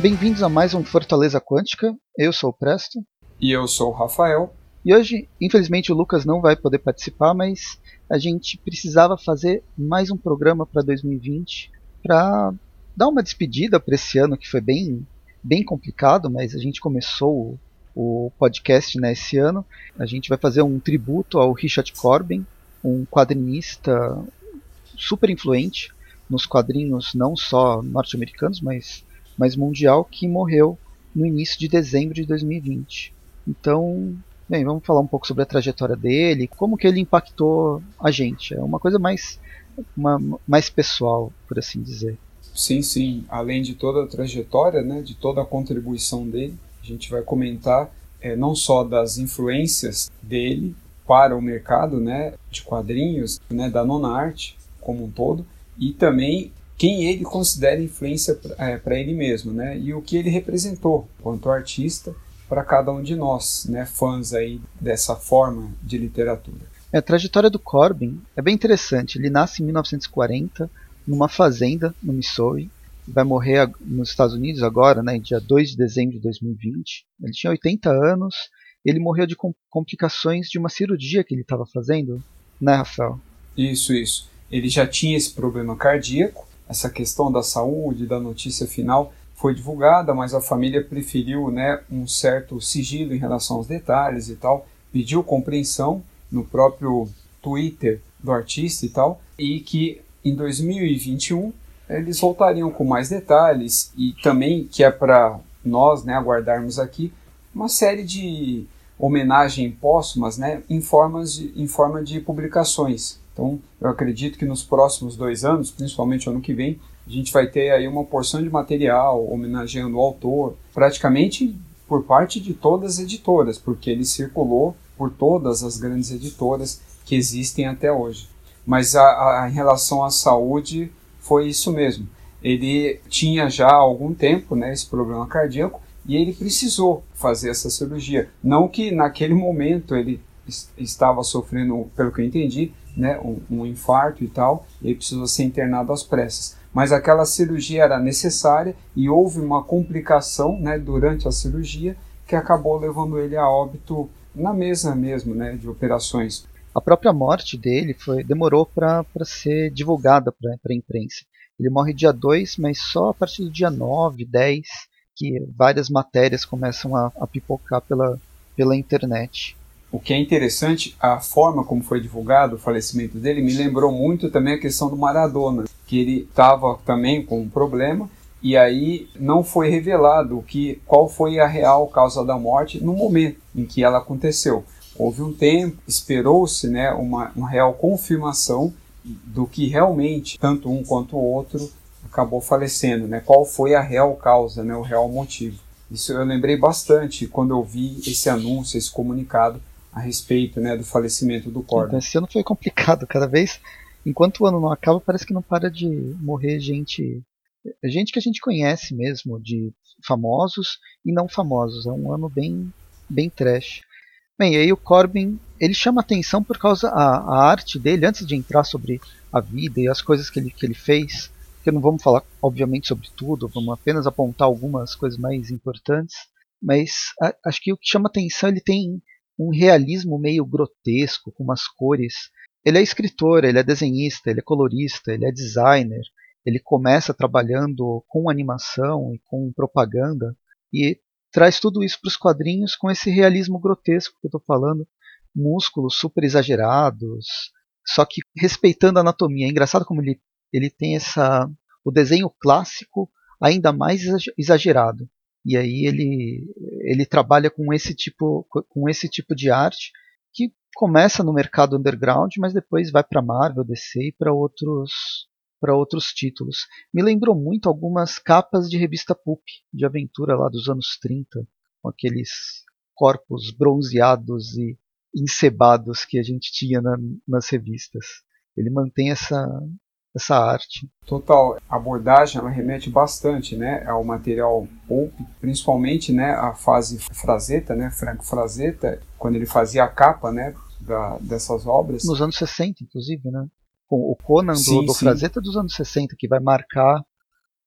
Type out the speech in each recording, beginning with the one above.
Bem-vindos a mais um Fortaleza Quântica. Eu sou o Presto. E eu sou o Rafael. E hoje, infelizmente, o Lucas não vai poder participar, mas a gente precisava fazer mais um programa para 2020 para dar uma despedida para esse ano que foi bem, bem complicado, mas a gente começou o, o podcast né, esse ano. A gente vai fazer um tributo ao Richard Corbin, um quadrinista super influente nos quadrinhos não só norte-americanos, mas mas mundial, que morreu no início de dezembro de 2020. Então, bem, vamos falar um pouco sobre a trajetória dele, como que ele impactou a gente. É uma coisa mais, uma, mais pessoal, por assim dizer. Sim, sim. Além de toda a trajetória, né, de toda a contribuição dele, a gente vai comentar é, não só das influências dele para o mercado né, de quadrinhos, né, da nona arte como um todo, e também quem ele considera influência para é, ele mesmo, né? E o que ele representou quanto artista para cada um de nós, né? Fãs aí dessa forma de literatura. É, a trajetória do Corbin é bem interessante. Ele nasce em 1940 numa fazenda no Missouri. Vai morrer nos Estados Unidos agora, né, dia 2 de dezembro de 2020. Ele tinha 80 anos. Ele morreu de complicações de uma cirurgia que ele estava fazendo, né, Rafael? Isso, isso. Ele já tinha esse problema cardíaco essa questão da saúde, da notícia final, foi divulgada, mas a família preferiu né, um certo sigilo em relação aos detalhes e tal, pediu compreensão no próprio Twitter do artista e tal, e que em 2021 eles voltariam com mais detalhes e também que é para nós né, aguardarmos aqui uma série de homenagem póstumas né, em, formas de, em forma de publicações. Então, eu acredito que nos próximos dois anos, principalmente ano que vem, a gente vai ter aí uma porção de material homenageando o autor, praticamente por parte de todas as editoras, porque ele circulou por todas as grandes editoras que existem até hoje. Mas a, a, em relação à saúde, foi isso mesmo. Ele tinha já há algum tempo né, esse problema cardíaco e ele precisou fazer essa cirurgia. Não que naquele momento ele estava sofrendo, pelo que eu entendi, né, um, um infarto e tal, e precisou ser internado às pressas. Mas aquela cirurgia era necessária e houve uma complicação né, durante a cirurgia que acabou levando ele a óbito na mesa mesmo né, de operações. A própria morte dele foi demorou para ser divulgada para a imprensa. Ele morre dia 2, mas só a partir do dia 9, 10, que várias matérias começam a, a pipocar pela, pela internet. O que é interessante, a forma como foi divulgado o falecimento dele me lembrou muito também a questão do Maradona, que ele estava também com um problema e aí não foi revelado que qual foi a real causa da morte no momento em que ela aconteceu. Houve um tempo, esperou-se né, uma, uma real confirmação do que realmente tanto um quanto o outro acabou falecendo, né? Qual foi a real causa, né? O real motivo. Isso eu lembrei bastante quando eu vi esse anúncio, esse comunicado a respeito né, do falecimento do Corbin. Então, esse ano foi complicado. Cada vez, enquanto o ano não acaba, parece que não para de morrer gente. Gente que a gente conhece mesmo, de famosos e não famosos. É um ano bem, bem trash. Bem, aí o Corbin, ele chama atenção por causa a, a arte dele, antes de entrar sobre a vida e as coisas que ele, que ele fez, que não vamos falar, obviamente, sobre tudo, vamos apenas apontar algumas coisas mais importantes, mas a, acho que o que chama atenção, ele tem um realismo meio grotesco, com umas cores. Ele é escritor, ele é desenhista, ele é colorista, ele é designer. Ele começa trabalhando com animação e com propaganda e traz tudo isso para os quadrinhos com esse realismo grotesco que eu estou falando, músculos super exagerados, só que respeitando a anatomia. É engraçado como ele, ele tem essa o desenho clássico ainda mais exagerado. E aí ele, ele trabalha com esse, tipo, com esse tipo de arte que começa no mercado underground, mas depois vai para Marvel, DC e para outros para outros títulos. Me lembrou muito algumas capas de revista pulp de aventura lá dos anos 30, com aqueles corpos bronzeados e encebados que a gente tinha na, nas revistas. Ele mantém essa, essa arte. Total, a abordagem ela remete bastante, né, ao material pulp, principalmente, né, a fase Frazetta, né, Franco Frazetta, quando ele fazia a capa, né, da, dessas obras. Nos anos 60, inclusive, né? O Conan sim, do, do Frazetta é dos anos 60, que vai marcar,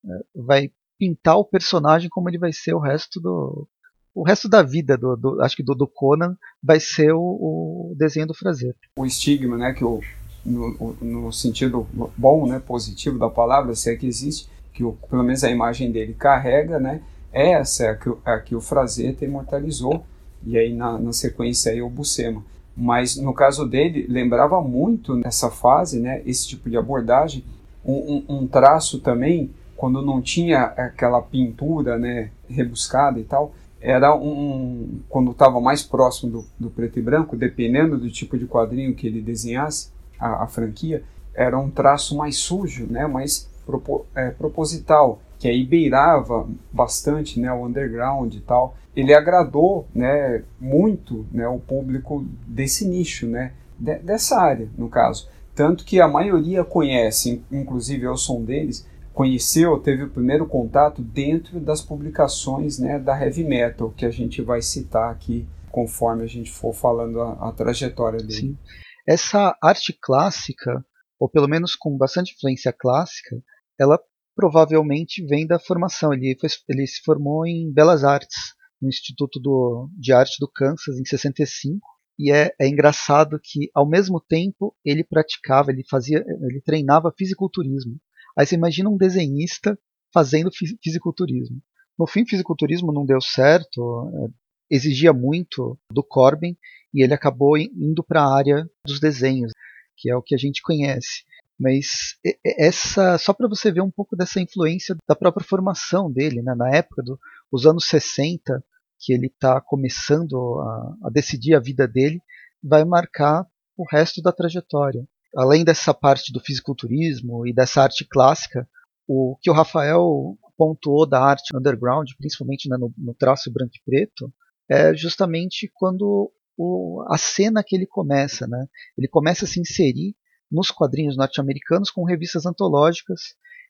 é, vai pintar o personagem como ele vai ser o resto do o resto da vida do, do acho que do, do, Conan vai ser o, o, desenho do Frazer. O estigma, né, que o, no, no sentido bom, né, positivo da palavra, se é que existe, que o, pelo menos a imagem dele carrega, né, é essa, é a que, a que o Frazetta imortalizou, e aí na, na sequência aí o Buscema. Mas no caso dele, lembrava muito nessa fase, né, esse tipo de abordagem, um, um, um traço também, quando não tinha aquela pintura, né, rebuscada e tal, era um quando estava mais próximo do, do, preto e branco, dependendo do tipo de quadrinho que ele desenhasse, a, a franquia, era um traço mais sujo, né, mais propo, é, proposital, que aí beirava bastante né, o underground e tal. Ele agradou né, muito né, o público desse nicho, né, de, dessa área, no caso. Tanto que a maioria conhece, inclusive eu sou um deles, conheceu, teve o primeiro contato dentro das publicações né, da heavy metal, que a gente vai citar aqui conforme a gente for falando a, a trajetória dele. Sim. Essa arte clássica, ou pelo menos com bastante influência clássica, ela provavelmente vem da formação. Ele, foi, ele se formou em Belas Artes, no Instituto do, de Arte do Kansas, em 65. E é, é engraçado que, ao mesmo tempo, ele praticava, ele fazia, ele treinava fisiculturismo. Aí você imagina um desenhista fazendo fisiculturismo. No fim, fisiculturismo não deu certo, exigia muito do Corbin e ele acabou indo para a área dos desenhos, que é o que a gente conhece. Mas essa, só para você ver um pouco dessa influência da própria formação dele, né? na época dos anos 60, que ele está começando a, a decidir a vida dele, vai marcar o resto da trajetória além dessa parte do fisiculturismo e dessa arte clássica, o que o Rafael pontuou da arte underground, principalmente né, no, no, traço branco e preto, é justamente quando o, a cena que ele começa. Né? Ele começa a se inserir nos quadrinhos norte-americanos com revistas antológicas.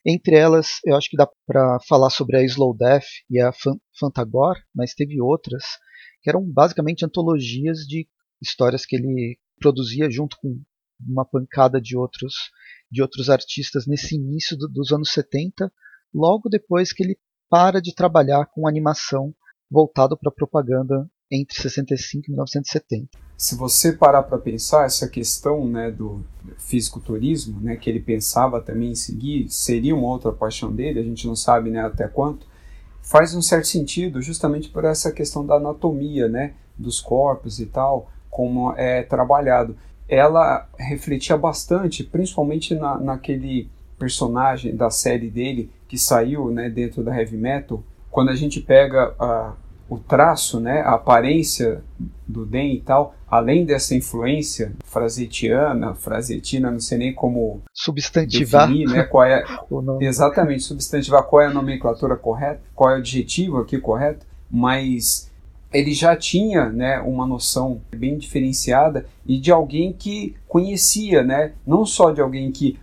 Entre elas, eu acho que dá para falar sobre a Slow Death e a Fantagor, mas teve outras que eram basicamente antologias de histórias que ele produzia junto com uma pancada de outros de outros artistas nesse início do, dos anos 70, logo depois que ele para de trabalhar com animação voltado para propaganda entre 65 e 1970. Se você parar para pensar essa questão né, do fisiculturismo, né, que ele pensava também em seguir, seria uma outra paixão dele, a gente não sabe né, até quanto, faz um certo sentido justamente por essa questão da anatomia né, dos corpos e tal, como é trabalhado ela refletia bastante, principalmente na, naquele personagem da série dele que saiu né, dentro da heavy metal. Quando a gente pega a, o traço, né, a aparência do Den e tal, além dessa influência frasetiana, frasetina, não sei nem como substantivar, definir, né, qual é exatamente substantivar qual é a nomenclatura correta, qual é o adjetivo aqui correto, mas ele já tinha né, uma noção bem diferenciada e de alguém que conhecia, né, não só de alguém que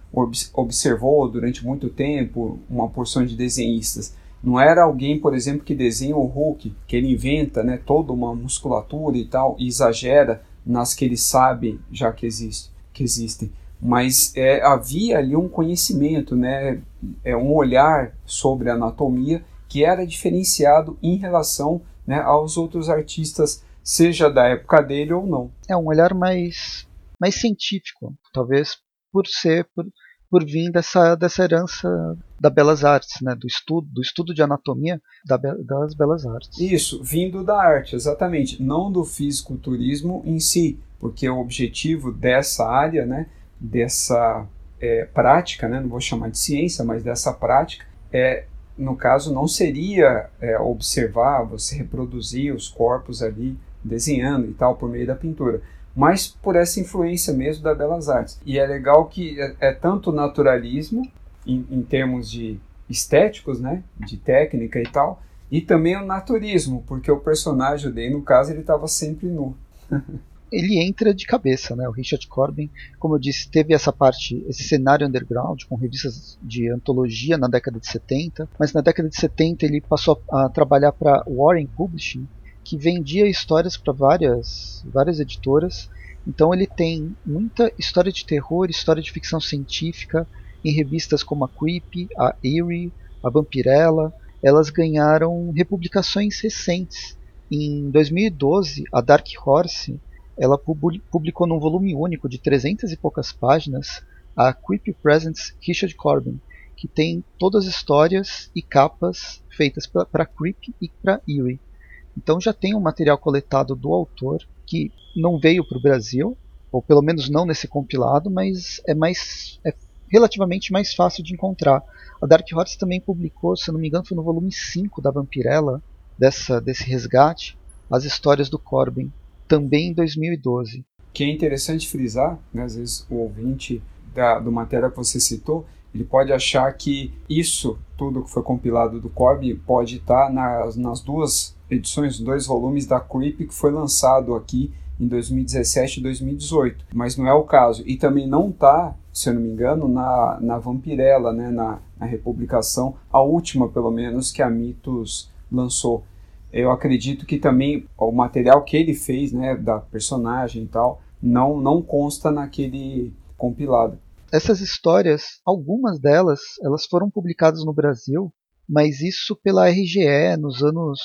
observou durante muito tempo uma porção de desenhistas. Não era alguém, por exemplo, que desenha o Hulk, que ele inventa né, toda uma musculatura e tal, e exagera nas que ele sabe já que, existe, que existem. Mas é, havia ali um conhecimento, né, é, um olhar sobre anatomia que era diferenciado em relação né, aos outros artistas, seja da época dele ou não. É um olhar mais, mais científico, talvez por ser por, por vir dessa, dessa herança da belas artes, né, do estudo do estudo de anatomia da, das belas artes. Isso, vindo da arte, exatamente, não do fisiculturismo em si, porque o objetivo dessa área, né, dessa é, prática, né, não vou chamar de ciência, mas dessa prática é no caso, não seria é, observar, você reproduzir os corpos ali desenhando e tal por meio da pintura, mas por essa influência mesmo da Belas Artes. E é legal que é, é tanto naturalismo, em, em, termos de estéticos, né, de técnica e tal, e também o naturismo, porque o personagem dele, no caso, ele estava sempre nu. ele entra de cabeça, né? O Richard Corbin, como eu disse, teve essa parte, esse cenário underground com revistas de antologia na década de 70, mas na década de 70 ele passou a, trabalhar para Warren Publishing, que vendia histórias para várias, várias editoras. Então ele tem muita história de terror, história de ficção científica em revistas como a Creep, a Eerie, a Vampirella. elas ganharam republicações recentes. Em 2012, a Dark Horse ela publicou num volume único de 300 e poucas páginas a Creepy Presents Richard Corbin, que tem todas as histórias e capas feitas para Creep e para Eerie. Então já tem um material coletado do autor que não veio para o Brasil, ou pelo menos não nesse compilado, mas é mais é relativamente mais fácil de encontrar. A Dark Horse também publicou, se não me engano, foi no volume 5 da Vampirella, dessa, desse resgate, as histórias do Corbin, também em 2012. Que é interessante frisar, né, às vezes o ouvinte da, do matéria que você citou, ele pode achar que isso, tudo que foi compilado do Corbin, pode estar nas, nas duas edições, dois volumes da Creep que foi lançado aqui em 2017 e 2018, mas não é o caso. E também não está, se eu não me engano, na, na Vampirella, né, na, na republicação, a última pelo menos que a Mitos lançou. Eu acredito que também o material que ele fez, né, da personagem e tal, não, não consta naquele compilado. Essas histórias, algumas delas, elas foram publicadas no Brasil, mas isso pela RGE nos anos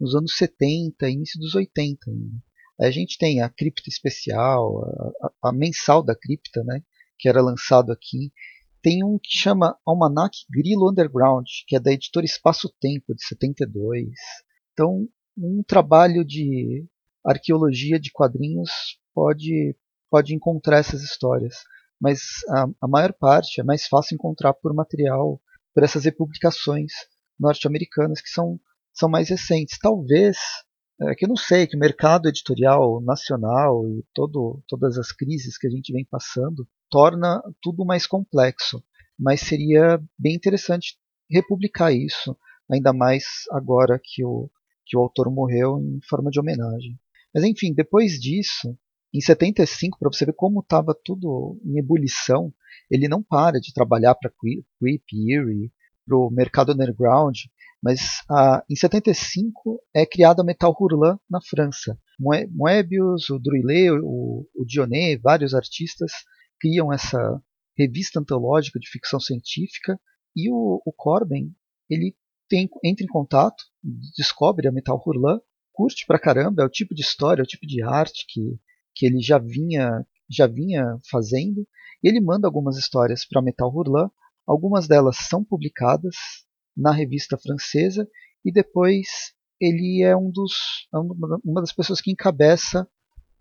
nos anos 70, início dos 80 ainda. A gente tem a cripta especial, a, a, mensal da cripta, né, que era lançado aqui. Tem um que chama Almanac Grilo Underground, que é da editora Espaço Tempo, de 72. Então, um trabalho de arqueologia de quadrinhos pode, pode encontrar essas histórias. Mas a, a maior parte é mais fácil encontrar por material, por essas republicações norte-americanas que são, são mais recentes. Talvez é que eu não sei, que o mercado editorial nacional e todo, todas as crises que a gente vem passando torna tudo mais complexo. Mas seria bem interessante republicar isso, ainda mais agora que o, que o autor morreu em forma de homenagem. Mas enfim, depois disso, em 75, para você ver como estava tudo em ebulição, ele não para de trabalhar para Creep, Eerie, para o mercado underground, mas ah, em 75 é criada a Metal Hurlan na França. Moebius, o Druillet, o, o Dionnet, vários artistas criam essa revista antológica de ficção científica e o, o Corben ele tem, entra em contato, descobre a Metal Hurlan, curte pra caramba, é o tipo de história, é o tipo de arte que, que ele já vinha já vinha fazendo, ele manda algumas histórias para Metal Hurlan, algumas delas são publicadas na revista francesa e depois ele é um dos é uma das pessoas que encabeça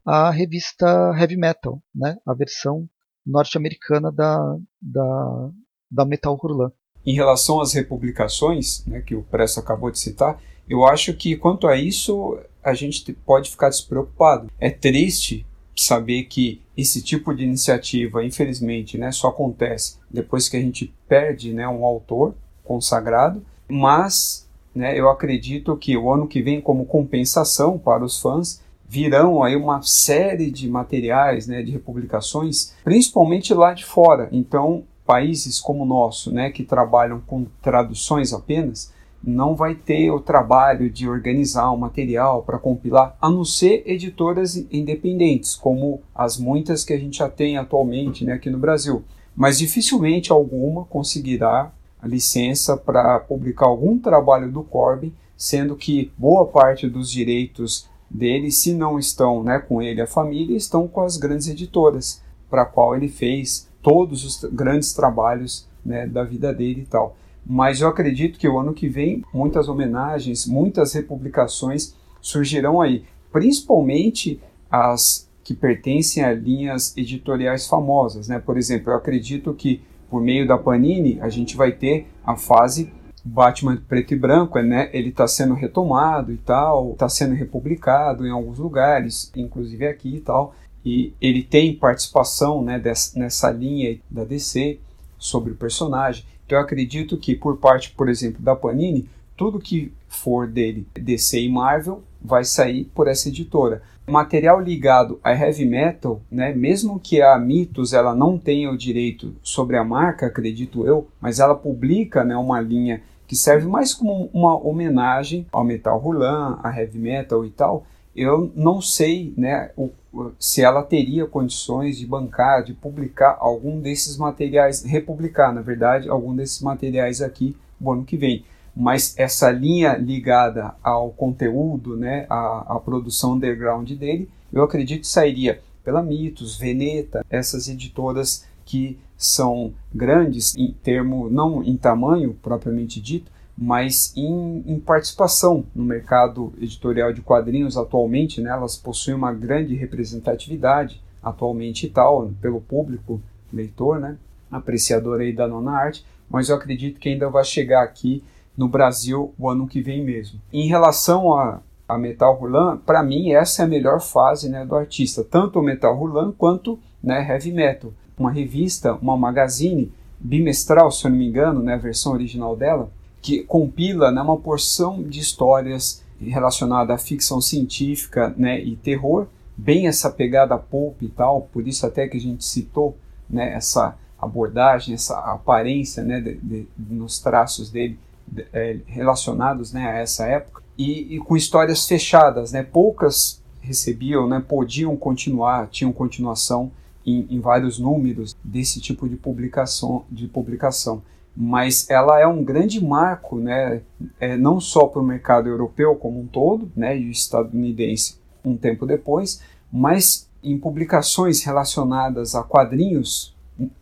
a revista Heavy Metal, né? A versão norte-americana da, da, da Metal Hurlan. Em relação às republicações, né, que o Presto acabou de citar, eu acho que quanto a isso a gente pode ficar despreocupado. É triste saber que esse tipo de iniciativa, infelizmente, né, só acontece depois que a gente perde né, um autor consagrado, mas né, eu acredito que o ano que vem, como compensação para os fãs, virão aí uma série de materiais, né, de republicações, principalmente lá de fora. Então, países como o nosso, né, que trabalham com traduções apenas, não vai ter o trabalho de organizar um material para compilar, a não ser editoras independentes, como as muitas que a gente já tem atualmente né, aqui no Brasil. Mas dificilmente alguma conseguirá a licença para publicar algum trabalho do Corbyn, sendo que boa parte dos direitos dele, se não estão né, com ele a família, estão com as grandes editoras, para qual ele fez todos os grandes trabalhos né, da vida dele e tal. Mas eu acredito que o ano que vem muitas homenagens, muitas republicações surgirão aí, principalmente as que pertencem a linhas editoriais famosas, né? Por exemplo, eu acredito que por meio da Panini, a gente vai ter a fase Batman preto e branco, né? Ele está sendo retomado e tal, está sendo republicado em alguns lugares, inclusive aqui e tal. E ele tem participação, né, dessa, nessa linha da DC sobre o personagem. Então eu acredito que por parte, por exemplo, da Panini, tudo que for dele, DC e Marvel, vai sair por essa editora material ligado a heavy metal, né, mesmo que a Mitos ela não tenha o direito sobre a marca, acredito eu, mas ela publica né, uma linha que serve mais como uma homenagem ao metal Rulan, a heavy metal e tal. Eu não sei né, o, se ela teria condições de bancar, de publicar algum desses materiais, republicar, na verdade, algum desses materiais aqui no ano que vem. Mas essa linha ligada ao conteúdo, né, à, produção underground dele, eu acredito que sairia pela Mitos, Veneta, essas editoras que são grandes em termo, não em tamanho propriamente dito, mas em, em, participação no mercado editorial de quadrinhos atualmente, né, elas possuem uma grande representatividade atualmente e tal, pelo público leitor, né, apreciador aí da nona arte, mas eu acredito que ainda vai chegar aqui no Brasil o ano que vem mesmo. Em relação a, a Metal Rulan, para mim essa é a melhor fase né, do artista, tanto o Metal Rulan quanto né, Heavy Metal. Uma revista, uma magazine bimestral, se eu não me engano, né, a versão original dela, que compila né, uma porção de histórias relacionadas à ficção científica né, e terror, bem essa pegada pulp e tal, por isso até que a gente citou né, essa abordagem, essa aparência né, de, de, nos traços dele de, é, relacionados né, a essa época, e, e, com histórias fechadas, né, poucas recebiam, né, podiam continuar, tinham continuação em, em vários números desse tipo de publicação, de publicação. Mas ela é um grande marco, né, é, não só para o mercado europeu como um todo, né, e estadunidense um tempo depois, mas em publicações relacionadas a quadrinhos,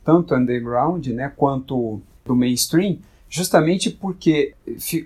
tanto underground, né, quanto do mainstream, justamente porque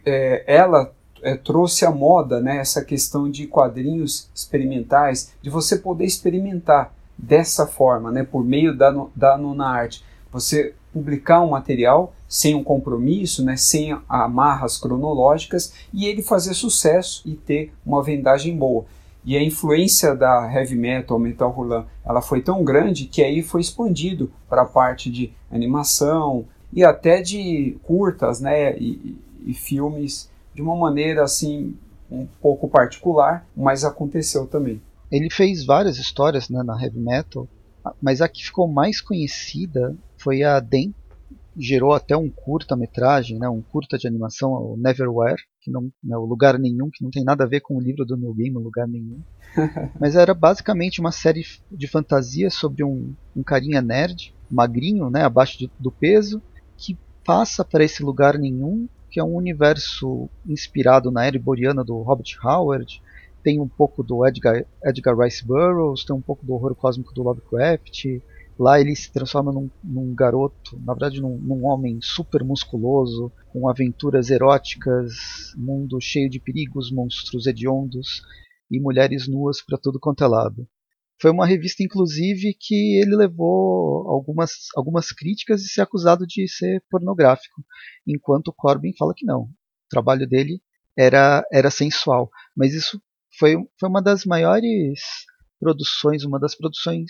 é, ela é, trouxe à moda, né, essa questão de quadrinhos experimentais, de você poder experimentar dessa forma, né, por meio da, da nona arte. Você publicar um material sem um compromisso, né, sem amarras cronológicas e ele fazer sucesso e ter uma vendagem boa. E a influência da heavy metal, metal rulan, ela foi tão grande que aí foi expandido para a parte de animação e até de curtas, né, e, e filmes de uma maneira assim um pouco particular, mas aconteceu também. Ele fez várias histórias né, na heavy metal, mas a que ficou mais conhecida foi a Den, gerou até um curta-metragem, né, um curta de animação, o Neverwhere, que não é o Lugar Nenhum, que não tem nada a ver com o livro do Neil Gaiman, Lugar Nenhum. Mas era basicamente uma série de fantasia sobre um, um carinha nerd, magrinho, né, abaixo de, do peso, que passa para esse lugar nenhum, que é um universo inspirado na era boreana do Robert Howard, tem um pouco do Edgar, Edgar Rice Burroughs, tem um pouco do horror cósmico do Lovecraft, Lá ele se transforma num, num garoto, na verdade num, num, homem super musculoso, com aventuras eróticas, mundo cheio de perigos, monstros hediondos e mulheres nuas para tudo quanto é lado. Foi uma revista, inclusive, que ele levou algumas, algumas críticas e se acusado de ser pornográfico, enquanto Corbin fala que não. O trabalho dele era, era sensual. Mas isso foi, foi uma das maiores produções, uma das produções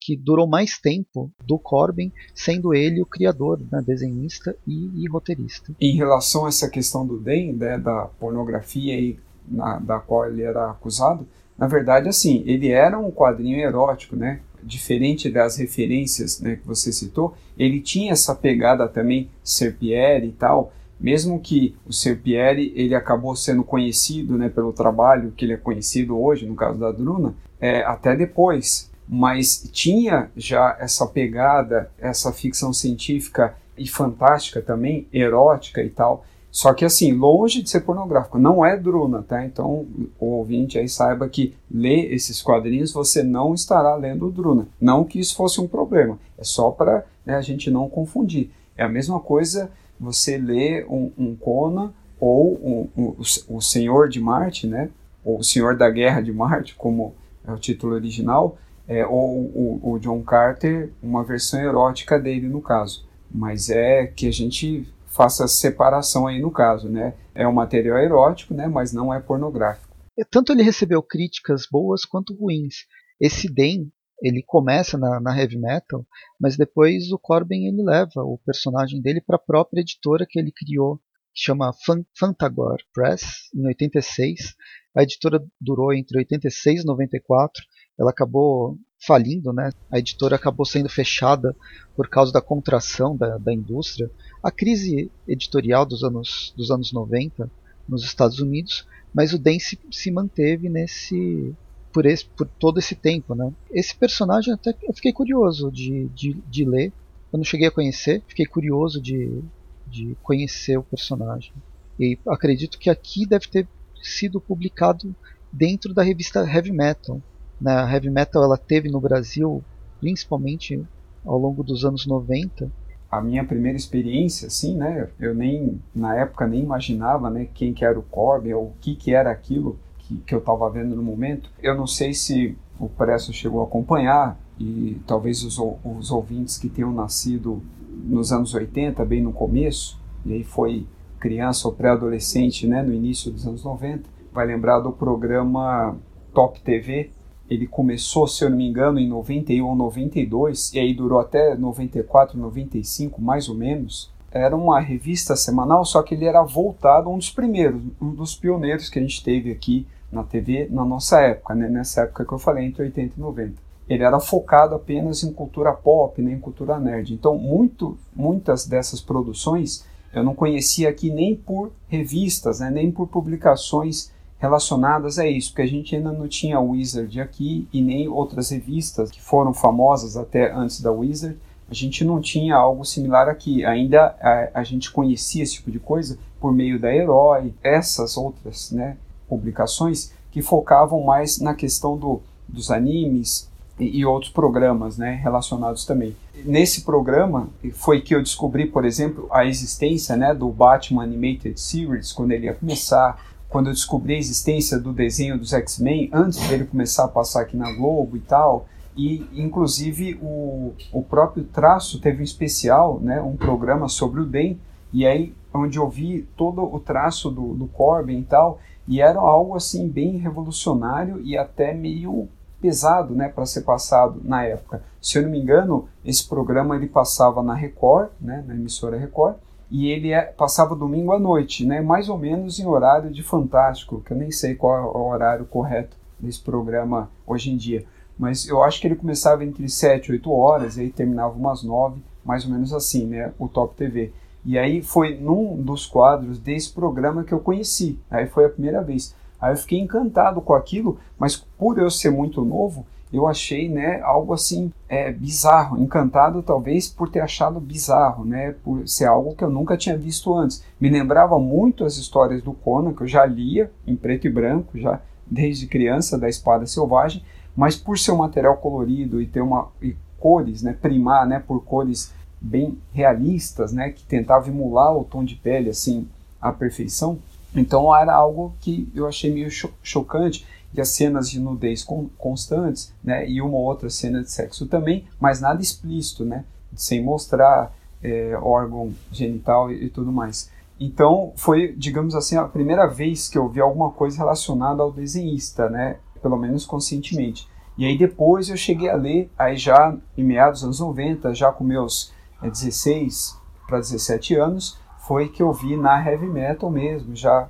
que durou mais tempo do Corbin, sendo ele o criador, né, desenhista e, e, roteirista. Em relação a essa questão do Den, né, da pornografia e na, da qual ele era acusado, na verdade, assim, ele era um quadrinho erótico, né? Diferente das referências né, que você citou, ele tinha essa pegada também Serpieri e tal, mesmo que o Serpieri ele acabou sendo conhecido né, pelo trabalho que ele é conhecido hoje, no caso da Druna, é, até depois mas tinha já essa pegada, essa ficção científica e fantástica também, erótica e tal. Só que assim, longe de ser pornográfico, não é Druna, tá? Então o ouvinte aí saiba que ler esses quadrinhos você não estará lendo Druna. Não que isso fosse um problema, é só para né, a gente não confundir. É a mesma coisa você ler um, um Conan ou um, um, o Senhor de Marte, né? Ou o Senhor da Guerra de Marte, como é o título original, é, ou o, o John Carter, uma versão erótica dele no caso. Mas é que a gente faça separação aí no caso, né? É um material erótico, né? Mas não é pornográfico. É, tanto ele recebeu críticas boas quanto ruins. Esse Den, ele começa na, na, heavy metal, mas depois o Corbin ele leva o personagem dele para a própria editora que ele criou, que chama Fantagor Press, em 86. A editora durou entre 86 e 94 ela acabou falindo, né? A editora acabou sendo fechada por causa da contração da, da indústria. A crise editorial dos anos, dos anos 90 nos Estados Unidos, mas o Dan se, se manteve nesse por, esse, por todo esse tempo, né? Esse personagem até eu fiquei curioso de, de, de ler. Eu não cheguei a conhecer, fiquei curioso de, de conhecer o personagem. E acredito que aqui deve ter sido publicado dentro da revista Heavy Metal. Né? A Heavy Metal ela teve no Brasil, principalmente ao longo dos anos 90. A minha primeira experiência, assim, né? Eu nem na época nem imaginava, né, quem que era o Corbin ou o que que era aquilo que, que eu estava vendo no momento. Eu não sei se o Presso chegou a acompanhar e talvez os, os ouvintes que tenham nascido nos anos 80, bem no começo, e aí foi criança ou pré-adolescente, né, no início dos anos 90, vai lembrar do programa Top TV. Ele começou, se eu não me engano, em 91 ou 92, e aí durou até 94, 95, mais ou menos. Era uma revista semanal, só que ele era voltado, um dos primeiros, um dos pioneiros que a gente teve aqui na TV na nossa época, né? nessa época que eu falei, entre 80 e 90. Ele era focado apenas em cultura pop, né? em cultura nerd. Então, muito, muitas dessas produções eu não conhecia aqui nem por revistas, né? nem por publicações relacionadas a isso, porque a gente ainda não tinha Wizard aqui e nem outras revistas que foram famosas até antes da Wizard. A gente não tinha algo similar aqui. Ainda a, a gente conhecia esse tipo de coisa por meio da Herói, essas outras né, publicações que focavam mais na questão do, dos animes e, e outros programas né, relacionados também. Nesse programa foi que eu descobri, por exemplo, a existência né, do Batman Animated Series, quando ele ia começar, quando eu descobri a existência do desenho dos X-Men, antes dele começar a passar aqui na Globo e tal, e inclusive o, o próprio traço teve um especial, né, um programa sobre o DEM, e aí onde eu vi todo o traço do, do Corbin e tal, e era algo assim bem revolucionário e até meio pesado, né, para ser passado na época. Se eu não me engano, esse programa ele passava na Record, né, na emissora Record, e ele é, passava domingo à noite, né, mais ou menos em horário de Fantástico, que eu nem sei qual é o horário correto desse programa hoje em dia. Mas eu acho que ele começava entre 7 e 8 horas e aí terminava umas 9, mais ou menos assim, né, o Top TV. E aí foi num dos quadros desse programa que eu conheci. Aí foi a primeira vez. Aí eu fiquei encantado com aquilo, mas por eu ser muito novo, eu achei, né, algo assim é, bizarro, encantado talvez por ter achado bizarro, né, por ser algo que eu nunca tinha visto antes. Me lembrava muito as histórias do Conan que eu já lia em preto e branco já desde criança da Espada Selvagem, mas por ser um material colorido e ter uma e cores, né, primar, né, por cores bem realistas, né, que tentava emular o tom de pele assim à perfeição. Então era algo que eu achei meio cho chocante e as cenas de nudez con constantes, né, e uma outra cena de sexo também, mas nada explícito, né, sem mostrar é, órgão genital e, e tudo mais. Então foi, digamos assim, a primeira vez que eu vi alguma coisa relacionada ao desenhista, né, pelo menos conscientemente. E aí depois eu cheguei a ler, aí já em meados dos anos 90, já com meus 16 para 17 anos, foi que eu vi na heavy metal mesmo, já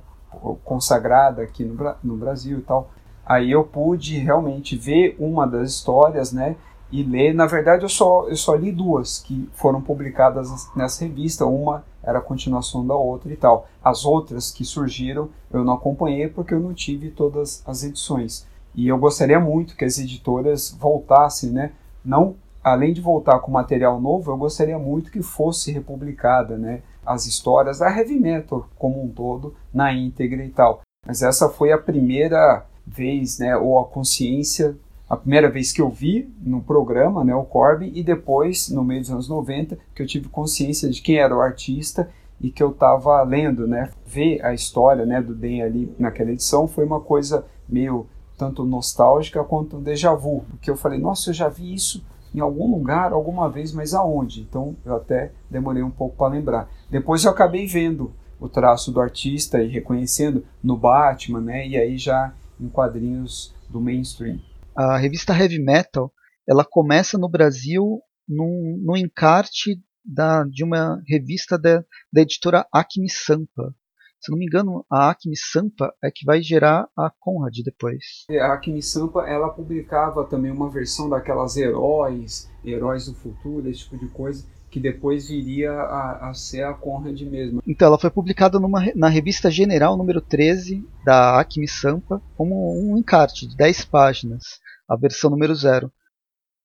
consagrada aqui no, no Brasil e tal. Aí eu pude realmente ver uma das histórias, né, e ler. Na verdade, eu só, eu só li duas que foram publicadas nessa revista. Uma era a continuação da outra e tal. As outras que surgiram eu não acompanhei porque eu não tive todas as edições. E eu gostaria muito que as editoras voltassem, né? Não além de voltar com material novo, eu gostaria muito que fosse republicada, né, as histórias da heavy metal como um todo na íntegra e tal. Mas essa foi a primeira vez, né, ou a consciência, a primeira vez que eu vi no programa, né, o Corbin, e depois, no meio dos anos 90, que eu tive consciência de quem era o artista e que eu estava lendo, né, ver a história, né, do Den ali naquela edição foi uma coisa meio tanto nostálgica quanto um déjà vu, porque eu falei, nossa, eu já vi isso em algum lugar, alguma vez, mas aonde? Então eu até demorei um pouco para lembrar. Depois eu acabei vendo o traço do artista e reconhecendo no Batman, né? E aí já em quadrinhos do mainstream. A revista Heavy Metal, ela começa no Brasil num, num encarte da, de uma revista da, da editora Acme Sampa, se não me engano, a Acme Sampa é que vai gerar a Conrad depois. A Acme Sampa, ela publicava também uma versão daquelas heróis, heróis do futuro, esse tipo de coisa, que depois viria a, a ser a Conrad mesmo. Então, ela foi publicada numa, na revista General número 13 da Acme Sampa como um encarte de 10 páginas, a versão número 0.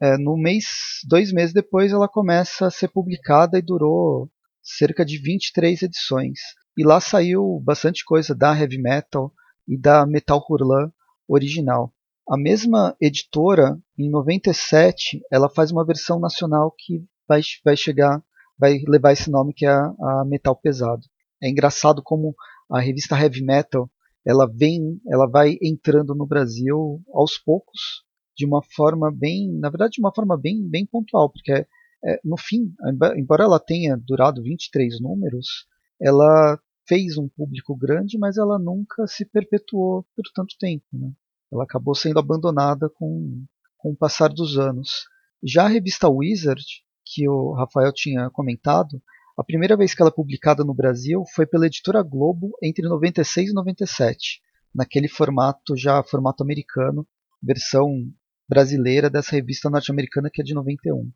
É, no mês, dois meses depois, ela começa a ser publicada e durou cerca de 23 edições. e lá saiu bastante coisa da heavy metal e da metal hurlan original. A mesma editora, em 97, ela faz uma versão nacional que vai, vai chegar, vai levar esse nome que é a, a Metal Pesado. É engraçado como a revista Heavy Metal ela vem, ela vai entrando no Brasil aos poucos, de uma forma bem, na verdade, de uma forma bem, bem pontual, porque é, é, no fim, embora ela tenha durado 23 números, ela fez um público grande, mas ela nunca se perpetuou por tanto tempo. Né? Ela acabou sendo abandonada com, com o passar dos anos. Já a revista Wizard, que o Rafael tinha comentado, a primeira vez que ela é publicada no Brasil foi pela editora Globo entre 96 e 97, naquele formato já formato americano, versão brasileira dessa revista norte-americana que é de 91.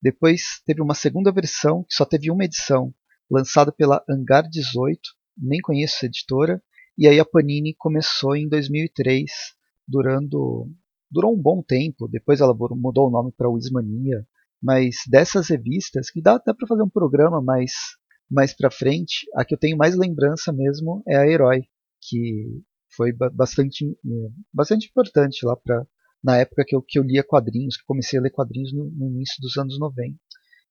Depois teve uma segunda versão que só teve uma edição, lançada pela Hangar 18, nem conheço essa editora, e aí a Panini começou em 2003, durando durou um bom tempo. Depois ela mudou o nome para Wismania, mas dessas revistas que dá até para fazer um programa mais mais para frente, a que eu tenho mais lembrança mesmo é a Herói, que foi bastante bastante importante lá para na época que eu, que eu lia quadrinhos, que comecei a ler quadrinhos no, no início dos anos 90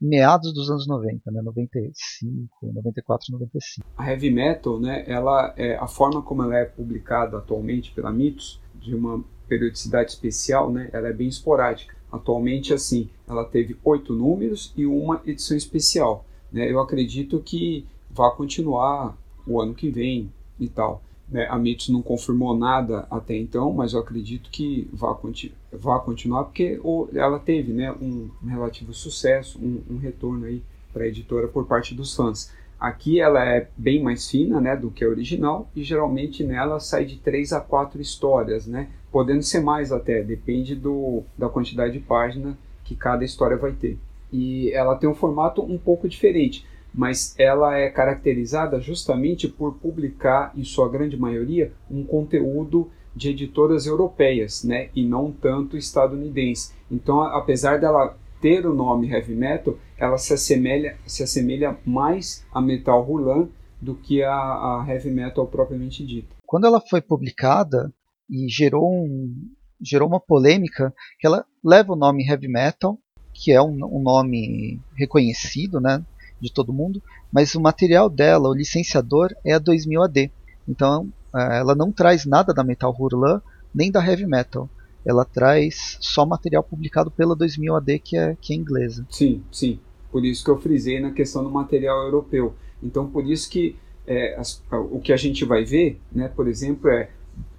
meados dos anos 90, né, 95, 94, 95. A heavy metal, né, ela é a forma como ela é publicada atualmente pela Mitos, de uma periodicidade especial, né, ela é bem esporádica. Atualmente, assim, ela teve oito números e uma edição especial. Né? Eu acredito que vai continuar o ano que vem e tal. Né, a Mitos não confirmou nada até então, mas eu acredito que vai, continu continuar porque ela teve né, um, relativo sucesso, um, um retorno aí para a editora por parte dos fãs. Aqui ela é bem mais fina né, do que a original e geralmente nela sai de três a quatro histórias, né, podendo ser mais até, depende do, da quantidade de página que cada história vai ter. E ela tem um formato um pouco diferente mas ela é caracterizada justamente por publicar, em sua grande maioria, um conteúdo de editoras europeias, né, e não tanto estadunidense. Então, apesar dela ter o nome heavy metal, ela se assemelha, se assemelha mais a metal Hurlan do que a, a heavy metal propriamente dita. Quando ela foi publicada e gerou, um, gerou uma polêmica, que ela leva o nome heavy metal, que é um, um nome reconhecido, né, de todo mundo, mas o material dela, o licenciador, é a 2000 AD. Então é, ela não traz nada da Metal Hurlan nem da Heavy Metal. Ela traz só material publicado pela 2000 AD, que é, que é inglesa. Sim, sim. Por isso que eu frisei na questão do material europeu. Então, por isso que é, as, o que a gente vai ver, né, por exemplo, é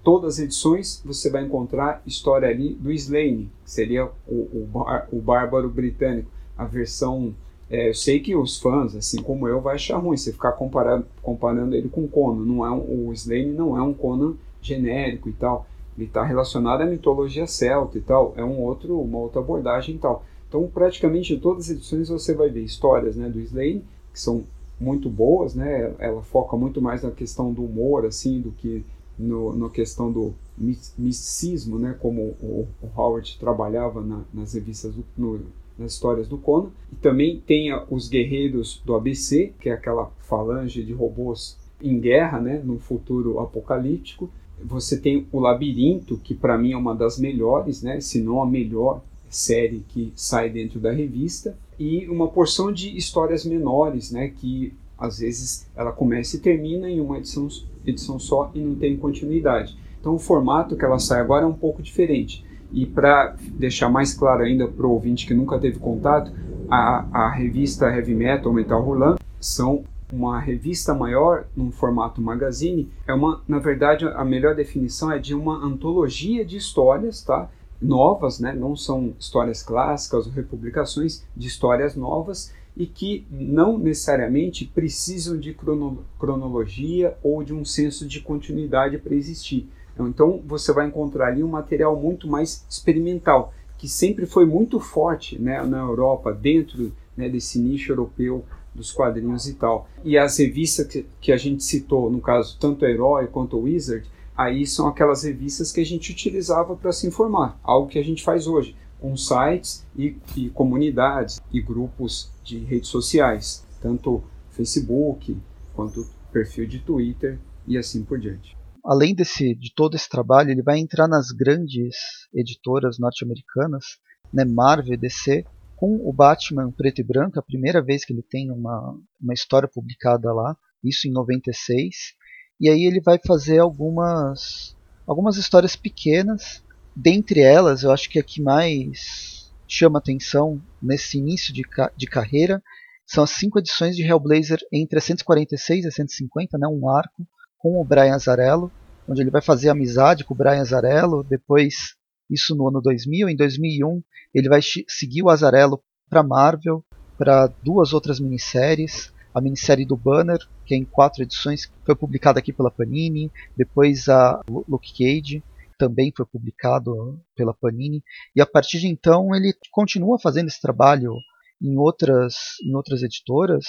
todas as edições você vai encontrar história ali do Slane, que seria o, o, bar, o bárbaro britânico, a versão é, eu sei que os fãs, assim como eu, vai achar ruim você ficar comparando, comparando ele com o Conan. Não é um, o Slane não é um Conan genérico e tal. Ele está relacionado à mitologia celta e tal. É um outro, uma outra abordagem e tal. Então, praticamente em todas as edições você vai ver histórias né, do Slane, que são muito boas, né? Ela foca muito mais na questão do humor, assim, do que no, na questão do misticismo, né? Como o, o Howard trabalhava na, nas revistas do, no, nas histórias do Conan. E também tem os guerreiros do ABC, que é aquela falange de robôs em guerra, né, no futuro apocalíptico. Você tem o Labirinto, que para mim é uma das melhores, né, se não a melhor série que sai dentro da revista, e uma porção de histórias menores, né, que às vezes ela começa e termina em uma edição, edição só e não tem continuidade. Então o formato que ela sai agora é um pouco diferente. E para deixar mais claro ainda para o ouvinte que nunca teve contato, a, a revista Heavy Metal Metal Roland são uma revista maior num formato magazine. É uma, na verdade, a melhor definição é de uma antologia de histórias, tá? Novas, né? Não são histórias clássicas ou republicações de histórias novas e que não necessariamente precisam de crono, cronologia ou de um senso de continuidade para existir então você vai encontrar ali um material muito mais experimental, que sempre foi muito forte né, na Europa, dentro né, desse nicho europeu dos quadrinhos e tal. E as revistas que, que a gente citou, no caso, tanto Herói quanto Wizard, aí são aquelas revistas que a gente utilizava para se informar, algo que a gente faz hoje, com sites e, e comunidades e grupos de redes sociais, tanto Facebook quanto perfil de Twitter e assim por diante. Além desse, de todo esse trabalho, ele vai entrar nas grandes editoras norte-americanas, né, Marvel DC, com o Batman preto e branco, a primeira vez que ele tem uma, uma história publicada lá, isso em 96. E aí ele vai fazer algumas, algumas histórias pequenas, dentre elas, eu acho que a que mais chama atenção nesse início de, de carreira são as cinco edições de Hellblazer entre a 146 e a 150, né, um arco com o Brian Azarello, onde ele vai fazer amizade com o Brian Azarello, depois isso no ano 2000. Em 2001, ele vai seguir o Azarello para Marvel, para duas outras minisséries. A minissérie do Banner, que é em quatro edições, foi publicada aqui pela Panini. Depois a Luke Cage, também foi publicado pela Panini. E a partir de então, ele continua fazendo esse trabalho em outras, em outras editoras,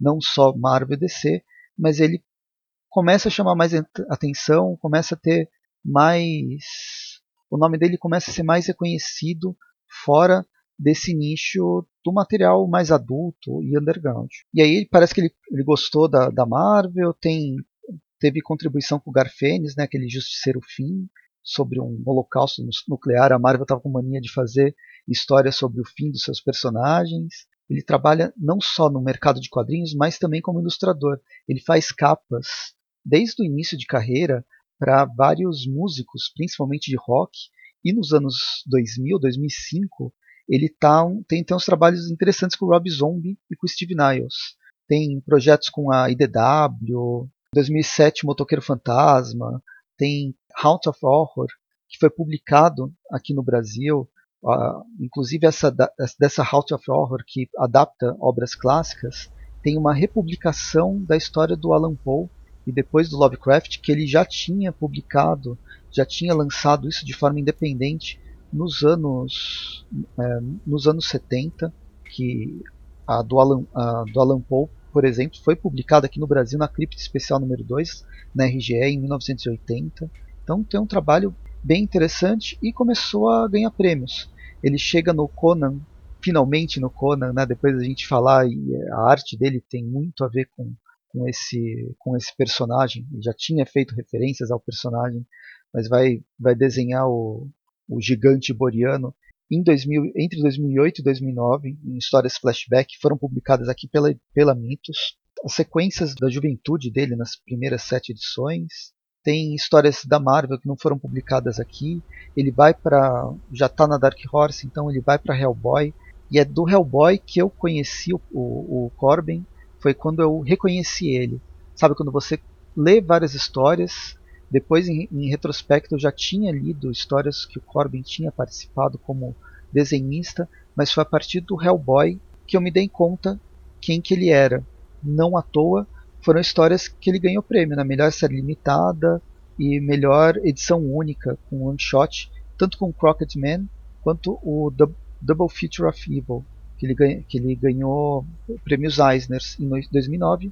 não só Marvel e DC, mas ele começa a chamar mais atenção, começa a ter mais o nome dele começa a ser mais reconhecido fora desse nicho do material mais adulto e underground. E aí parece que ele, ele gostou da, da Marvel, tem teve contribuição com o Garfênis, né, aquele Justiceiro Fim, sobre um holocausto nuclear. A Marvel estava com mania de fazer histórias sobre o fim dos seus personagens. Ele trabalha não só no mercado de quadrinhos, mas também como ilustrador. Ele faz capas desde o início de carreira para vários músicos, principalmente de rock, e nos anos 2000, 2005, ele tá, tem, tem uns trabalhos interessantes com o Rob Zombie e com o Steve Niles. Tem projetos com a IDW, 2007 Motoqueiro Fantasma, tem Hound of Horror, que foi publicado aqui no Brasil, uh, inclusive essa dessa Hound of Horror que adapta obras clássicas, tem uma republicação da história do Alan Poe e depois do Lovecraft, que ele já tinha publicado, já tinha lançado isso de forma independente nos anos, é, nos anos 70, que a do, Alan, a do Alan Poe, por exemplo, foi publicada aqui no Brasil na Cripta Especial número 2, na RGE, em 1980. Então tem um trabalho bem interessante e começou a ganhar prêmios. Ele chega no Conan, finalmente no Conan, né, depois da gente falar, e a arte dele tem muito a ver com com esse com esse personagem. Já tinha feito referências ao personagem, mas vai vai desenhar o, o gigante boreano em 2000, entre 2008 e 2009, em histórias flashback, foram publicadas aqui pela, pela Mitos. As sequências da juventude dele nas primeiras sete edições. Tem histórias da Marvel que não foram publicadas aqui. Ele vai para. Já está na Dark Horse, então ele vai para Hellboy. E é do Hellboy que eu conheci o, o, o Corbin foi quando eu reconheci ele. Sabe, quando você lê várias histórias, depois em, em retrospecto eu já tinha lido histórias que o Corbin tinha participado como desenhista, mas foi a partir do Hellboy que eu me dei conta quem que ele era. Não à toa foram histórias que ele ganhou prêmio na melhor série limitada e melhor edição única com one shot, tanto com Crockett Man quanto o Double Feature of Evil, que ele, ganha, que ele ganhou prêmios Eisner em 2009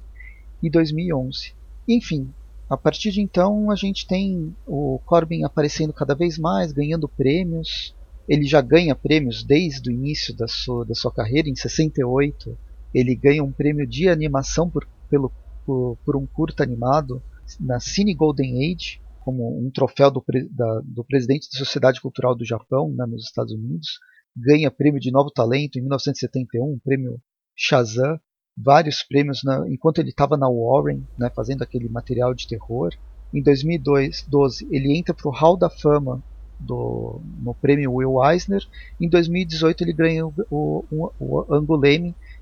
e 2011. Enfim, a partir de então a gente tem o Corbin aparecendo cada vez mais, ganhando prêmios. Ele já ganha prêmios desde o início da sua, da sua carreira, em 68. Ele ganha um prêmio de animação por, pelo, por, por um curta animado na Cine Golden Age, como um troféu do, da, do presidente da Sociedade Cultural do Japão, né, nos Estados Unidos ganha prêmio de novo talento em 1971, prêmio Shazam, vários prêmios na, enquanto ele estava na Warren, né, fazendo aquele material de terror. Em 2012 ele entra para o Hall da Fama do, no prêmio Will Eisner. Em 2018 ele ganha o, o, o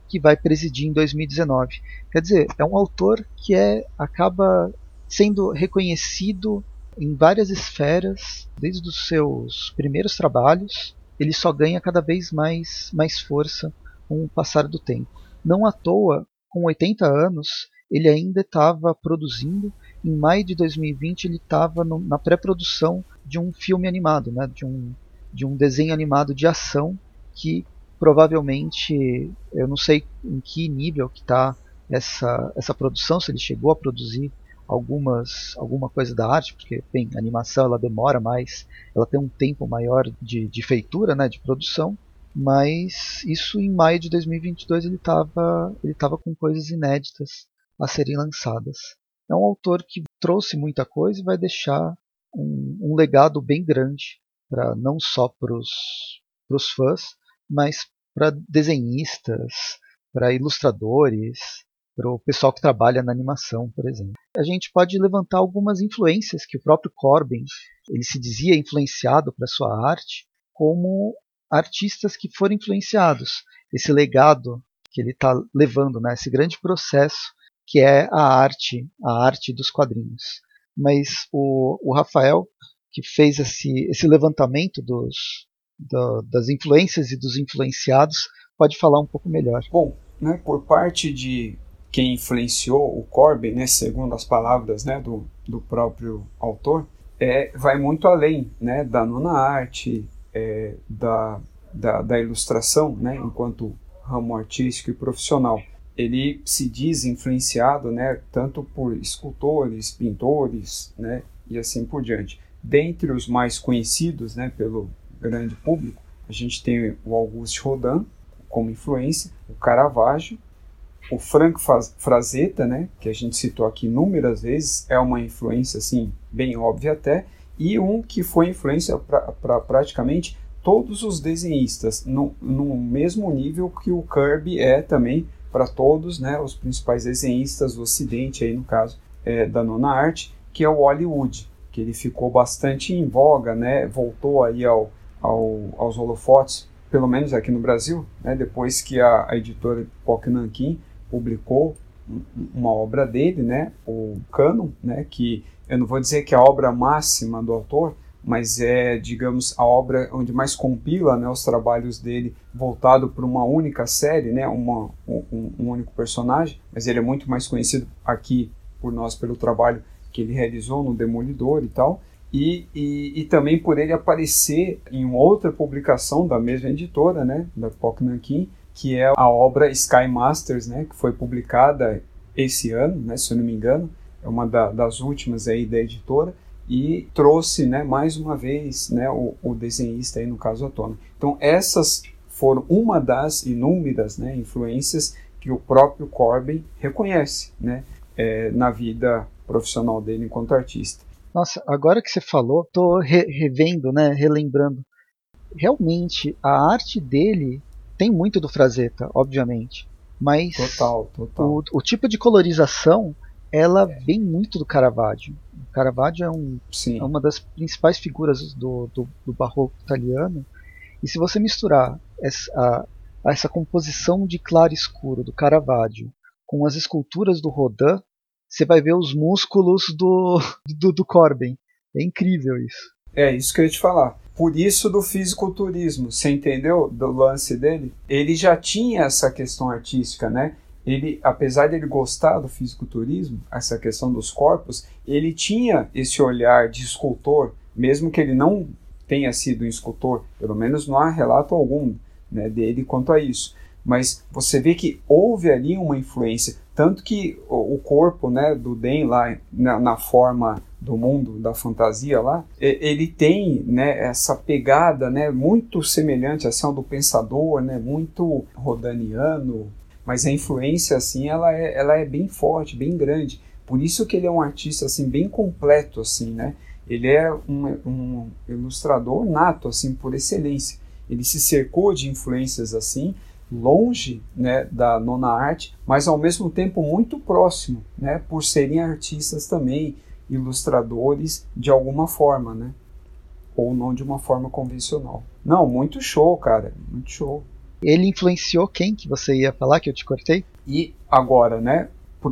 que vai presidir em 2019. Quer dizer, é um autor que é, acaba sendo reconhecido em várias esferas, desde os seus primeiros trabalhos ele só ganha cada vez mais, mais força com o passar do tempo. Não à toa, com 80 anos, ele ainda estava produzindo. Em maio de 2020, ele estava na pré-produção de um filme animado, né, de, um, de um desenho animado de ação que provavelmente, eu não sei em que nível que está essa, essa produção, se ele chegou a produzir algumas alguma coisa da arte, porque bem, a animação ela demora mais, ela tem um tempo maior de, de feitura, né, de produção, mas isso em maio de 2022 ele estava ele tava com coisas inéditas a serem lançadas. é um autor que trouxe muita coisa e vai deixar um, um legado bem grande para não só para os fãs, mas para desenhistas, para ilustradores, para o pessoal que trabalha na animação, por exemplo. A gente pode levantar algumas influências que o próprio Corbin ele se dizia influenciado para sua arte, como artistas que foram influenciados. Esse legado que ele está levando, né, esse grande processo que é a arte, a arte dos quadrinhos. Mas o, o Rafael, que fez esse, esse levantamento dos, do, das influências e dos influenciados, pode falar um pouco melhor. Bom, né, por parte de quem influenciou o Corbin, né, segundo as palavras né, do, do próprio autor, é, vai muito além né, da nona arte, é, da, da, da, ilustração, né, enquanto ramo artístico e profissional. Ele se diz influenciado né, tanto por escultores, pintores né, e assim por diante. Dentre os mais conhecidos né, pelo grande público, a gente tem o Auguste Rodin como influência, o Caravaggio, o Frank Frazetta, né, que a gente citou aqui inúmeras vezes, é uma influência assim bem óbvia até, e um que foi influência para pra praticamente todos os desenhistas, no, no mesmo nível que o Kirby é também para todos né, os principais desenhistas do Ocidente, aí no caso é, da nona arte, que é o Hollywood, que ele ficou bastante em voga, né, voltou aí ao, ao, aos holofotes, pelo menos aqui no Brasil, né, depois que a, a editora Poc Nankin publicou uma obra dele, né, o Canon, né, que eu não vou dizer que é a obra máxima do autor, mas é, digamos, a obra onde mais compila né, os trabalhos dele voltado para uma única série, né, uma, um, um, único personagem, mas ele é muito mais conhecido aqui por nós pelo trabalho que ele realizou no Demolidor e tal, e, e, e também por ele aparecer em outra publicação da mesma editora, né, da Poc Nankin, que é a obra Sky Masters, né, que foi publicada esse ano, né, se eu não me engano, é uma da, das últimas aí da editora, e trouxe né, mais uma vez né, o, o desenhista, aí, no caso, à tona. Então, essas foram uma das inúmeras né, influências que o próprio Corbin reconhece né, é, na vida profissional dele enquanto artista. Nossa, agora que você falou, estou re revendo, né, relembrando. Realmente, a arte dele tem muito do Frazetta, obviamente. Mas total, total. O, o tipo de colorização, ela vem muito do Caravaggio. O Caravaggio é, um, é uma das principais figuras do, do, do, barroco italiano. E se você misturar essa, a, essa composição de claro escuro do Caravaggio com as esculturas do Rodin, você vai ver os músculos do, do, do Corbin. É incrível isso. É isso que eu ia te falar. Por isso do fisiculturismo, você entendeu do lance dele? Ele já tinha essa questão artística, né? Ele, apesar de ele gostar do fisiculturismo, essa questão dos corpos, ele tinha esse olhar de escultor, mesmo que ele não tenha sido um escultor, pelo menos não há relato algum né, dele quanto a isso. Mas você vê que houve ali uma influência, tanto que o, corpo né, do Den lá na, na forma do mundo da fantasia lá, ele tem né, essa pegada né, muito semelhante assim, ao do pensador, né, muito rodaniano, mas a influência assim ela é, ela é bem forte, bem grande. Por isso que ele é um artista assim bem completo assim, né? Ele é um, um ilustrador nato assim por excelência. Ele se cercou de influências assim, longe né, da nona arte, mas ao mesmo tempo muito próximo, né, por serem artistas também ilustradores de alguma forma, né? Ou não de uma forma convencional. Não, muito show, cara, muito show. Ele influenciou quem que você ia falar que eu te cortei? E agora, né,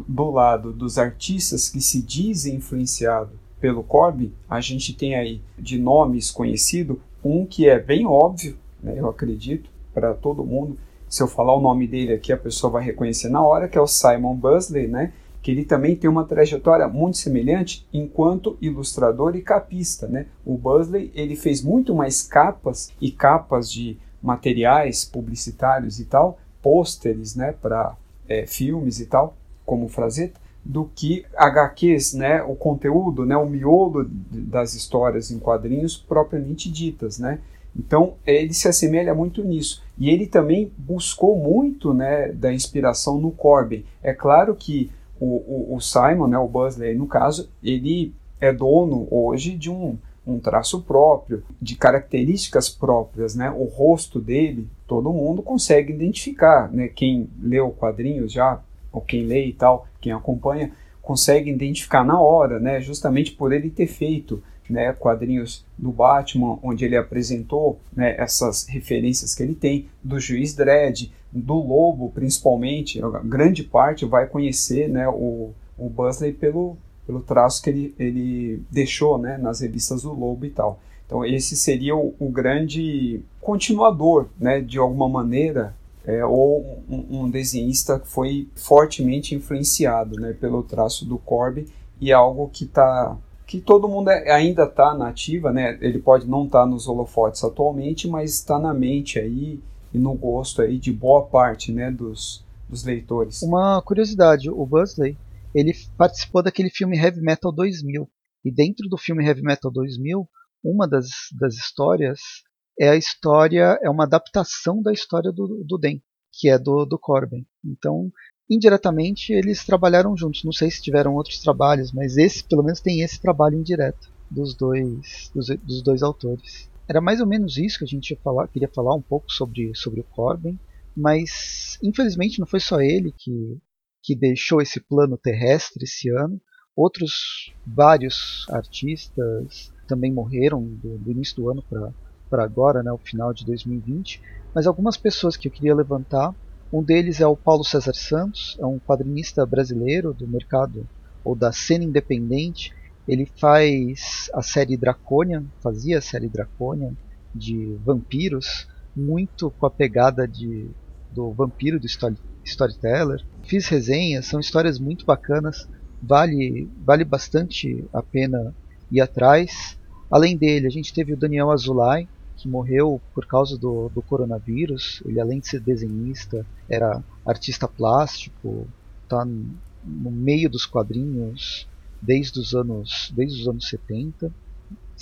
do lado dos artistas que se dizem influenciados pelo Corbin, a gente tem aí de nomes conhecido um que é bem óbvio, né, eu acredito, para todo mundo. Se eu falar o nome dele aqui, a pessoa vai reconhecer na hora, que é o Simon Busley, né? Que ele também tem uma trajetória muito semelhante enquanto ilustrador e capista, né? O Busley ele fez muito mais capas e capas de materiais publicitários e tal, pôsteres, né, para é, filmes e tal, como Frazetta, do que HQs, né, o conteúdo, né, o miolo das histórias em quadrinhos propriamente ditas, né? Então ele se assemelha muito nisso e ele também buscou muito, né, da inspiração no Corbin. É claro que o, o, o Simon, né, o Buzzley no caso, ele é dono hoje de um, um traço próprio, de características próprias, né? O rosto dele, todo mundo consegue identificar, né? Quem leu quadrinhos já, ou quem lê e tal, quem acompanha, consegue identificar na hora, né? Justamente por ele ter feito né, quadrinhos do Batman, onde ele apresentou né, essas referências que ele tem, do Juiz Dredd, do Lobo, principalmente, grande parte vai conhecer né, o, o Buzzley pelo, pelo traço que ele, ele deixou né, nas revistas do Lobo e tal. Então esse seria o, o grande continuador, né, de alguma maneira, é, ou um, um, desenhista que foi fortemente influenciado né, pelo traço do Corby e algo que está que todo mundo é, ainda está na ativa, né? Ele pode não estar tá nos holofotes atualmente, mas está na mente aí e no gosto aí de boa parte, né, dos, dos leitores. Uma curiosidade, o Buzzley, ele participou daquele filme Heavy Metal 2000. E dentro do filme Heavy Metal 2000, uma das, das histórias é a história, é uma adaptação da história do, do Den, que é do, do Corbin. Então, indiretamente eles trabalharam juntos. Não sei se tiveram outros trabalhos, mas esse, pelo menos, tem esse trabalho indireto dos dois, dos, dos dois autores. Era mais ou menos isso que a gente falar, queria falar um pouco sobre, sobre o Corbin, mas infelizmente não foi só ele que, que deixou esse plano terrestre esse ano. Outros vários artistas também morreram do, do início do ano para agora, né, o final de 2020. Mas algumas pessoas que eu queria levantar um deles é o Paulo César Santos, é um quadrinista brasileiro do mercado ou da cena independente. Ele faz a série Draconian, fazia a série Draconian de vampiros, muito com a pegada de, do vampiro do story, Storyteller. Fiz resenhas, são histórias muito bacanas, vale, vale bastante a pena ir atrás. Além dele, a gente teve o Daniel Azulay, que morreu por causa do, do coronavírus. Ele, além de ser desenhista, era artista plástico, está no meio dos quadrinhos desde os anos, desde os anos 70,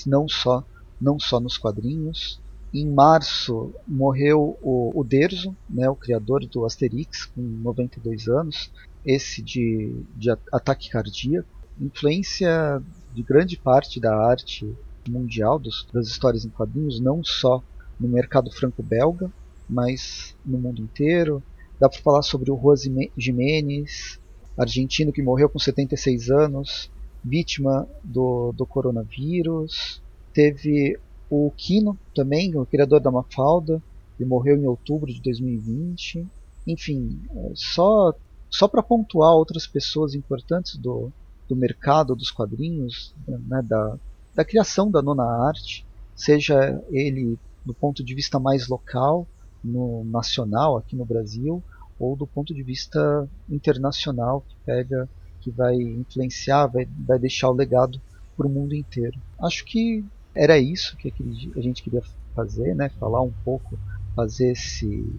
não só, não só nos quadrinhos. Em março morreu o, o Derzo, né, o criador do Asterix, com 92 anos, esse de, de ataque cardíaco. Influência de grande parte da arte mundial dos, das histórias em quadrinhos, não só no mercado franco-belga, mas no mundo inteiro. Dá para falar sobre o Juan Jiménez, argentino que morreu com 76 anos, vítima do, do coronavírus. Teve o Kino também, o criador da Mafalda, que morreu em outubro de 2020. Enfim, é, só, só para pontuar outras pessoas importantes do, do mercado dos quadrinhos, né, da, da criação da nona arte, seja ele do ponto de vista mais local, no nacional aqui no Brasil, ou do ponto de vista internacional que pega, que vai influenciar, vai, vai deixar o legado para o mundo inteiro. Acho que era isso que a gente queria fazer, né? Falar um pouco, fazer esse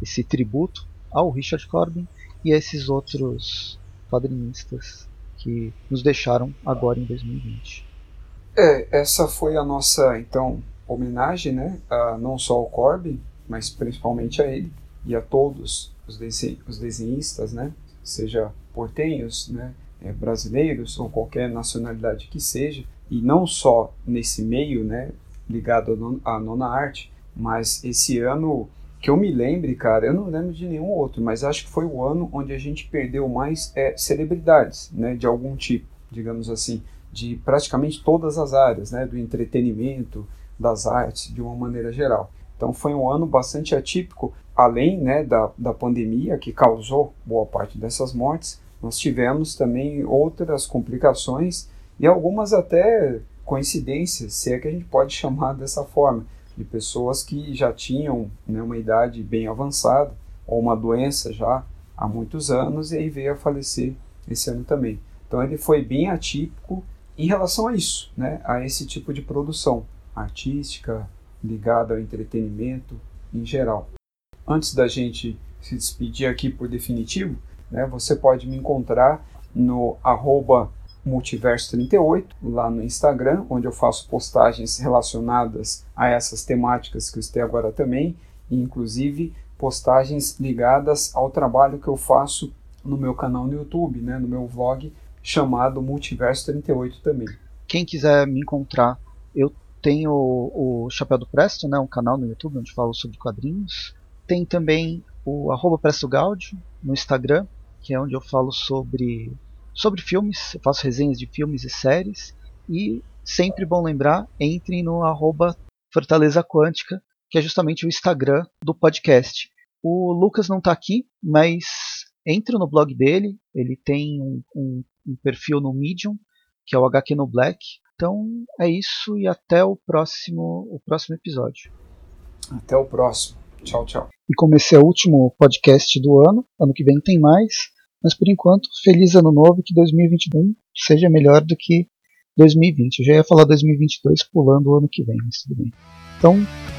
esse tributo ao Richard Corbin e a esses outros quadrinistas que nos deixaram agora em 2020. É, essa foi a nossa, então, homenagem, né? A, não só ao Corbin, mas principalmente a ele e a todos os, os desenhistas, né? Seja portenhos, né? É, brasileiros ou qualquer nacionalidade que seja, e não só nesse meio, né? Ligado à nona arte, mas esse ano que eu me lembre, cara, eu não lembro de nenhum outro, mas acho que foi o ano onde a gente perdeu mais é, celebridades, né? De algum tipo, digamos assim de praticamente todas as áreas, né, do entretenimento, das artes, de uma maneira geral. Então foi um ano bastante atípico, além né, da, da pandemia que causou boa parte dessas mortes, nós tivemos também outras complicações e algumas até coincidências, se é que a gente pode chamar dessa forma, de pessoas que já tinham né, uma idade bem avançada ou uma doença já há muitos anos e aí veio a falecer esse ano também. Então ele foi bem atípico em relação a isso, né, a esse tipo de produção artística ligada ao entretenimento em geral. Antes da gente se despedir aqui por definitivo, né, você pode me encontrar no arroba multiverso38 lá no Instagram, onde eu faço postagens relacionadas a essas temáticas que eu estou agora também, e inclusive postagens ligadas ao trabalho que eu faço no meu canal no YouTube, né, no meu vlog chamado Multiverso 38 também. Quem quiser me encontrar, eu tenho o, Chapéu do Presto, né, um canal no YouTube onde falo sobre quadrinhos. Tem também o arroba Presto Gaudio no Instagram, que é onde eu falo sobre, sobre filmes, eu faço resenhas de filmes e séries. E sempre bom lembrar, entrem no arroba Fortaleza Quântica, que é justamente o Instagram do podcast. O Lucas não está aqui, mas entre no blog dele, ele tem um, um, um perfil no Medium, que é o HQ no Black. Então é isso e até o próximo, o próximo episódio. Até o próximo. Tchau, tchau. E como esse é o último podcast do ano, ano que vem tem mais. Mas por enquanto, feliz ano novo e que 2021 seja melhor do que 2020. Eu já ia falar 2022 pulando o ano que vem, mas tudo bem. Então,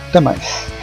até mais.